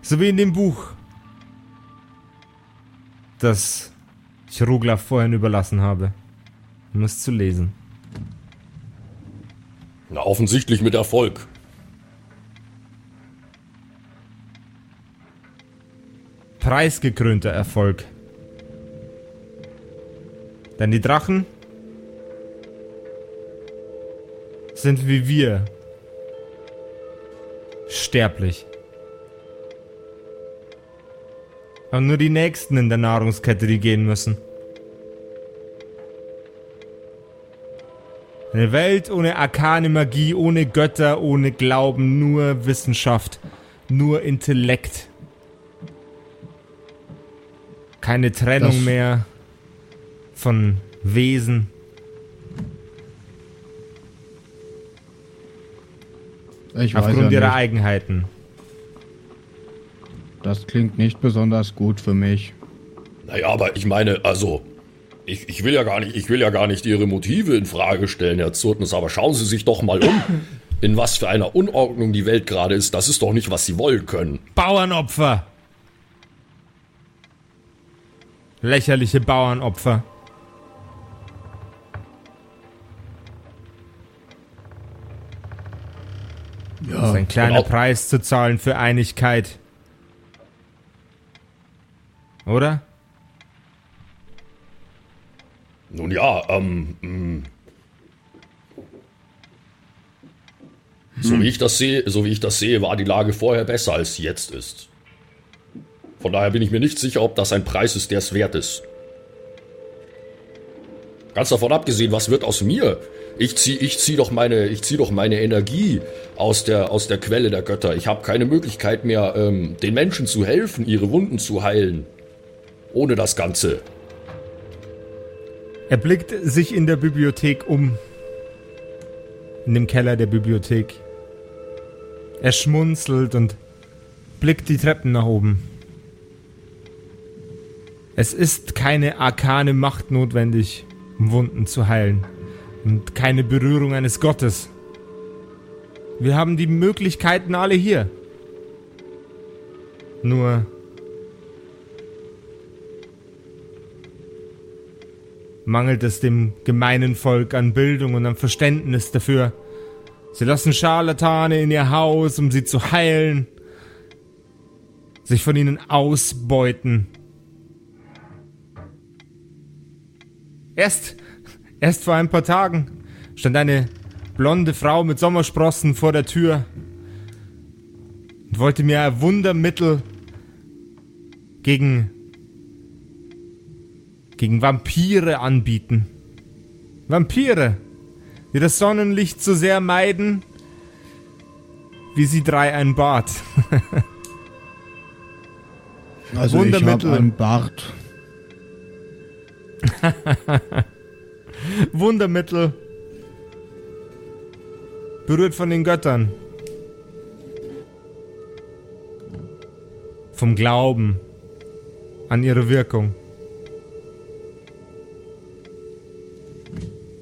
So wie in dem Buch, das ich Ruglaf vorhin überlassen habe, um es zu lesen. Na, offensichtlich mit Erfolg. Preisgekrönter Erfolg. Denn die Drachen sind wie wir sterblich. Aber nur die Nächsten in der Nahrungskette, die gehen müssen. Eine Welt ohne arkane Magie, ohne Götter, ohne Glauben, nur Wissenschaft, nur Intellekt. Keine Trennung Das- mehr von Wesen. Ich weiß Aufgrund ja ihrer. Eigenheiten. Das klingt nicht besonders gut für mich. Naja, aber ich meine, also, ich, ich will ja gar nicht, ich will ja gar nicht Ihre Motive in Frage stellen, Herr Zurtnis, aber schauen Sie sich doch mal um. in was für einer Unordnung die Welt gerade ist, das ist doch nicht, was sie wollen können. Bauernopfer. Lächerliche Bauernopfer. Das ist ein kleiner Genau. Preis zu zahlen für Einigkeit. Oder? Nun ja, ähm, mh. so wie ich das sehe, so wie ich das sehe, war die Lage vorher besser als sie jetzt ist. Von daher bin ich mir nicht sicher, ob das ein Preis ist, der es wert ist. Ganz davon abgesehen, was wird aus mir? Ich zieh, ich zieh doch meine, ich zieh doch meine Energie aus der, aus der Quelle der Götter. Ich habe keine Möglichkeit mehr, ähm, den Menschen zu helfen, ihre Wunden zu heilen. Ohne das Ganze. Er blickt sich in der Bibliothek um. In dem Keller der Bibliothek. Er schmunzelt und blickt die Treppen nach oben. Es ist keine arkane Macht notwendig, um Wunden zu heilen. Und keine Berührung eines Gottes. Wir haben die Möglichkeiten alle hier. Nur mangelt es dem gemeinen Volk an Bildung und an Verständnis dafür. Sie lassen Scharlatane in ihr Haus, um sie zu heilen, sich von ihnen ausbeuten. Erst, erst vor ein paar Tagen stand eine blonde Frau mit Sommersprossen vor der Tür und wollte mir ein Wundermittel gegen gegen Vampire anbieten. Vampire, die das Sonnenlicht so sehr meiden, wie sie drei ein Bart. Also ich habe einen Bart. Wundermittel. Berührt von den Göttern. Vom Glauben an ihre Wirkung.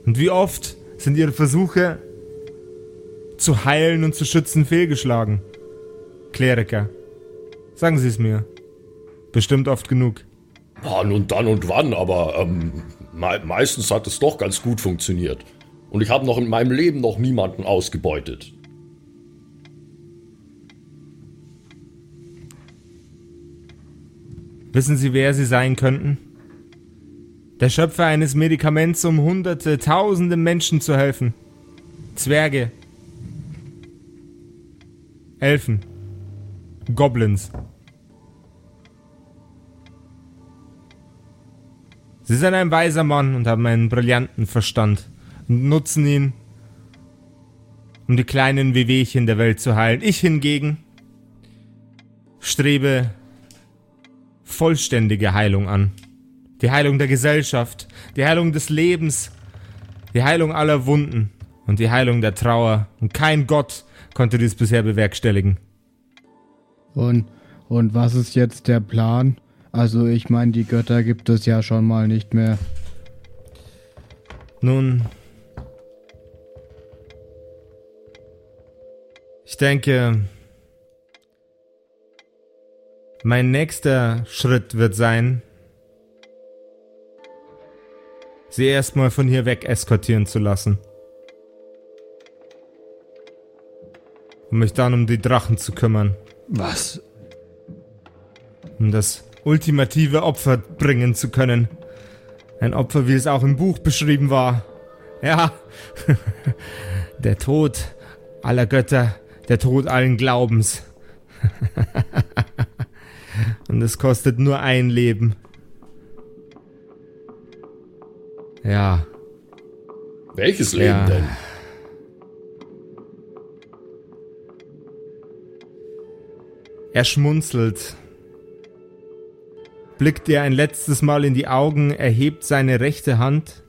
Und wie oft sind ihre Versuche zu heilen und zu schützen fehlgeschlagen? Kleriker. Sagen Sie es mir. Bestimmt oft genug. Ja, nun dann und wann, aber ähm, me meistens hat es doch ganz gut funktioniert. Und ich habe noch in meinem Leben noch niemanden ausgebeutet. Wissen Sie, wer Sie sein könnten? Der Schöpfer eines Medikaments, um hunderte, tausende Menschen zu helfen. Zwerge. Elfen. Goblins. Sie sind ein weiser Mann und haben einen brillanten Verstand und nutzen ihn, um die kleinen Wehwehchen der Welt zu heilen. Ich hingegen strebe vollständige Heilung an. Die Heilung der Gesellschaft, die Heilung des Lebens, die Heilung aller Wunden und die Heilung der Trauer. Und kein Gott konnte dies bisher bewerkstelligen. Und, und was ist jetzt der Plan? Also ich meine, die Götter gibt es ja schon mal nicht mehr. Nun, ich denke, mein nächster Schritt wird sein, sie erstmal von hier weg eskortieren zu lassen. Um mich dann um die Drachen zu kümmern. Was? um das ultimative Opfer bringen zu können. Ein Opfer, wie es auch im Buch beschrieben war. Ja, der Tod aller Götter, der Tod allen Glaubens. Und es kostet nur ein Leben. Ja, Welches Leben Ja. denn? Er schmunzelt, blickt dir ein letztes Mal in die Augen, erhebt seine rechte Hand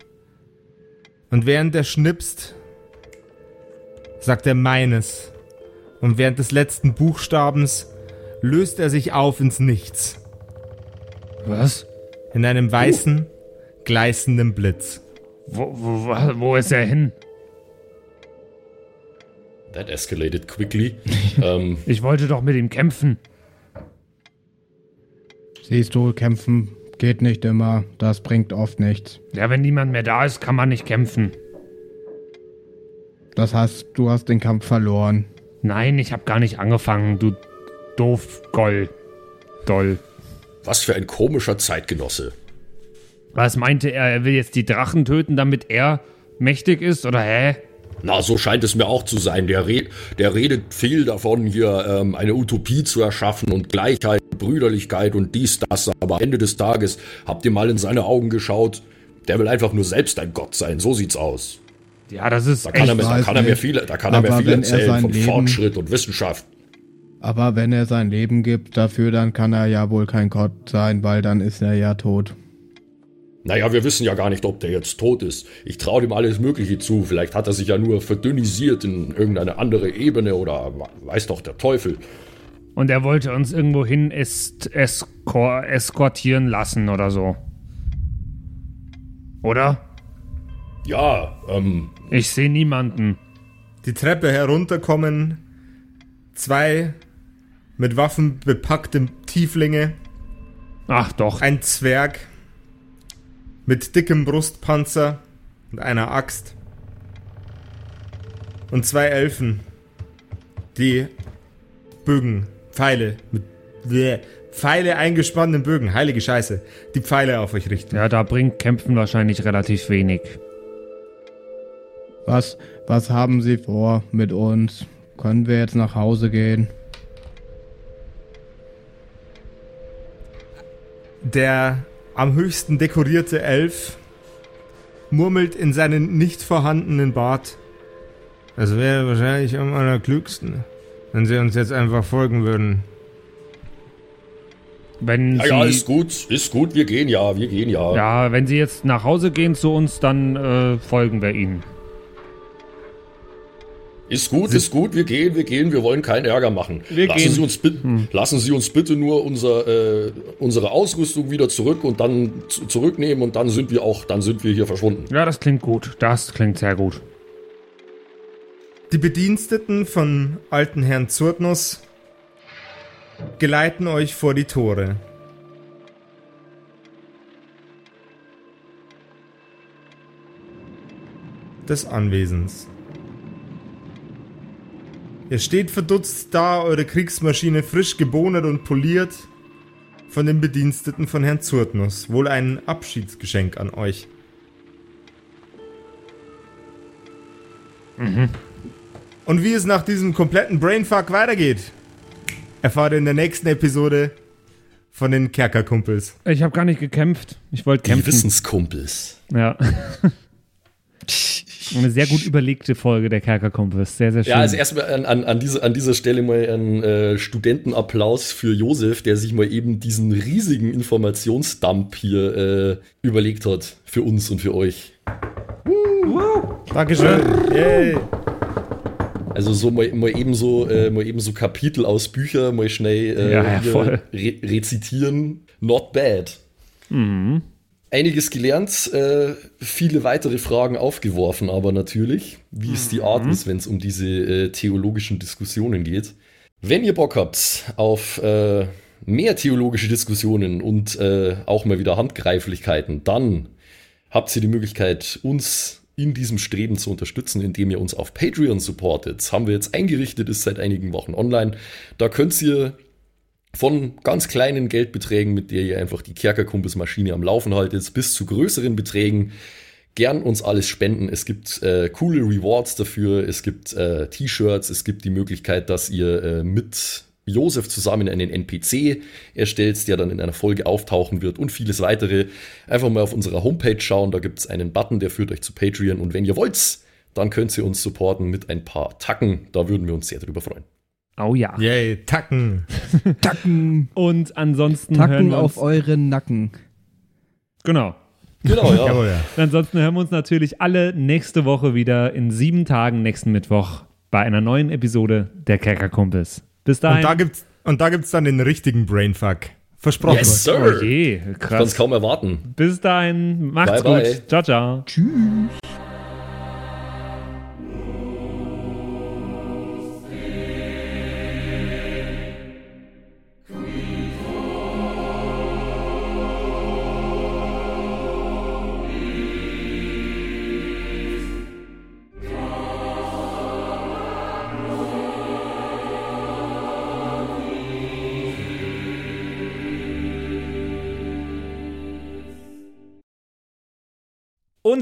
und während er schnipst, sagt er meines. Und während des letzten Buchstabens löst er sich auf ins Nichts, Was? in einem weißen, gleißenden Blitz. Wo, wo, wo- wo ist er hin? That escalated quickly. ähm, Ich wollte doch mit ihm kämpfen. Siehst du, kämpfen geht nicht immer. Das bringt oft nichts. Ja, wenn niemand mehr da ist, kann man nicht kämpfen. Das heißt, du hast den Kampf verloren. Nein, ich habe gar nicht angefangen, du doof Goll. Doll. was für ein komischer Zeitgenosse. Was meinte er? Er will jetzt die Drachen töten, damit er mächtig ist? Oder hä? Na, so scheint es mir auch zu sein. Der, red, der redet viel davon, hier ähm, eine Utopie zu erschaffen und Gleichheit, Brüderlichkeit und dies, das. Aber am Ende des Tages habt ihr mal in seine Augen geschaut. Der will einfach nur selbst ein Gott sein. So sieht's aus. Ja, das ist Da kann, er, mir, da kann er mir viel, da kann er mir viel er erzählen sein von Leben- Fortschritt und Wissenschaft. Aber wenn er sein Leben gibt dafür, dann kann er ja wohl kein Gott sein, weil dann ist er ja tot. Naja, wir wissen ja gar nicht, ob der jetzt tot ist. Ich traue dem alles Mögliche zu. Vielleicht hat er sich ja nur verdünnisiert in irgendeine andere Ebene oder weiß doch der Teufel. Und er wollte uns irgendwo hin est, eskor, eskortieren lassen oder so. Oder? Ja, ähm, Ich sehe niemanden. Die Treppe herunterkommen zwei mit Waffen bepackte Tieflinge, Ach doch. ein Zwerg mit dickem Brustpanzer und einer Axt und zwei Elfen, die Bögen, Pfeile mit Bäh, Pfeile eingespannten Bögen, heilige Scheiße, die Pfeile auf euch richten. Ja, da bringt Kämpfen wahrscheinlich relativ wenig. Was, was haben Sie vor mit uns? Können wir jetzt nach Hause gehen? Der am höchsten dekorierte Elf murmelt in seinen nicht vorhandenen Bart. Das wäre wahrscheinlich am allerklügsten, wenn sie uns jetzt einfach folgen würden. Wenn ja, ja, sie, ist gut, ist gut, wir gehen ja, wir gehen ja. ja, wenn sie jetzt nach Hause gehen zu uns, dann äh, folgen wir ihnen. Ist gut, ist gut, wir gehen, wir gehen, wir wollen keinen Ärger machen. Wir lassen, gehen. Sie uns bitte, lassen Sie uns bitte nur unser, äh, unsere Ausrüstung wieder zurück und dann zu- zurücknehmen und dann sind wir auch, dann sind wir hier verschwunden. Ja, das klingt gut. Das klingt sehr gut. Die Bediensteten von alten Herrn Zurtnus geleiten euch vor die Tore. Des Anwesens. Ihr steht verdutzt da, eure Kriegsmaschine frisch gebonert und poliert von den Bediensteten von Herrn Zurtnus. Wohl ein Abschiedsgeschenk an euch. Und wie es nach diesem kompletten Brainfuck weitergeht, erfahrt ihr in der nächsten Episode von den Kerkerkumpels. Ich habe gar nicht gekämpft. Ich wollte Die kämpfen. Wissenskumpels. Ja. Eine sehr gut überlegte Folge der Kerkerkumpels. Sehr, sehr schön. Ja, also erstmal an, an, an, diese, an dieser Stelle mal ein äh, Studentenapplaus für Josef, der sich mal eben diesen riesigen Informationsdump hier äh, überlegt hat. Für uns und für euch. Dankeschön. Yay. Also so mal, mal eben so äh, mal eben so Kapitel aus Büchern mal schnell äh, Ja, ja. Re rezitieren. Not bad. Mhm. Einiges gelernt, äh, viele weitere Fragen aufgeworfen, aber natürlich, wie es die Mhm. Art ist, wenn es um diese äh, theologischen Diskussionen geht. Wenn ihr Bock habt auf äh, mehr theologische Diskussionen und äh, auch mal wieder Handgreiflichkeiten, dann habt ihr die Möglichkeit, uns in diesem Streben zu unterstützen, indem ihr uns auf Patreon supportet. Das haben wir jetzt eingerichtet, ist seit einigen Wochen online. Da könnt ihr von ganz kleinen Geldbeträgen, mit der ihr einfach die Kerkerkumpelsmaschine am Laufen haltet, bis zu größeren Beträgen gern uns alles spenden. Es gibt äh, coole Rewards dafür, es gibt äh, T-Shirts, es gibt die Möglichkeit, dass ihr äh, mit Josef zusammen einen NPC erstellt, der dann in einer Folge auftauchen wird und vieles weitere. Einfach mal auf unserer Homepage schauen, da gibt es einen Button, der führt euch zu Patreon und wenn ihr wollt, dann könnt ihr uns supporten mit ein paar Tacken. Da würden wir uns sehr drüber freuen. Oh ja. Yay, Tacken. Tacken, Und ansonsten hören Tacken wir uns, auf euren Nacken. Genau. Genau, ja. Jawohl, ja. Ansonsten hören wir uns natürlich alle nächste Woche wieder in sieben Tagen nächsten Mittwoch bei einer neuen Episode der Kerkerkumpels. Bis dahin. Und da gibt's, und da gibt's dann den richtigen Brainfuck. Versprochen. Yes, sir. oh je, Ich kann es krass. kaum erwarten. Bis dahin, macht's Bye, gut. bye. Ciao, ciao. Tschüss.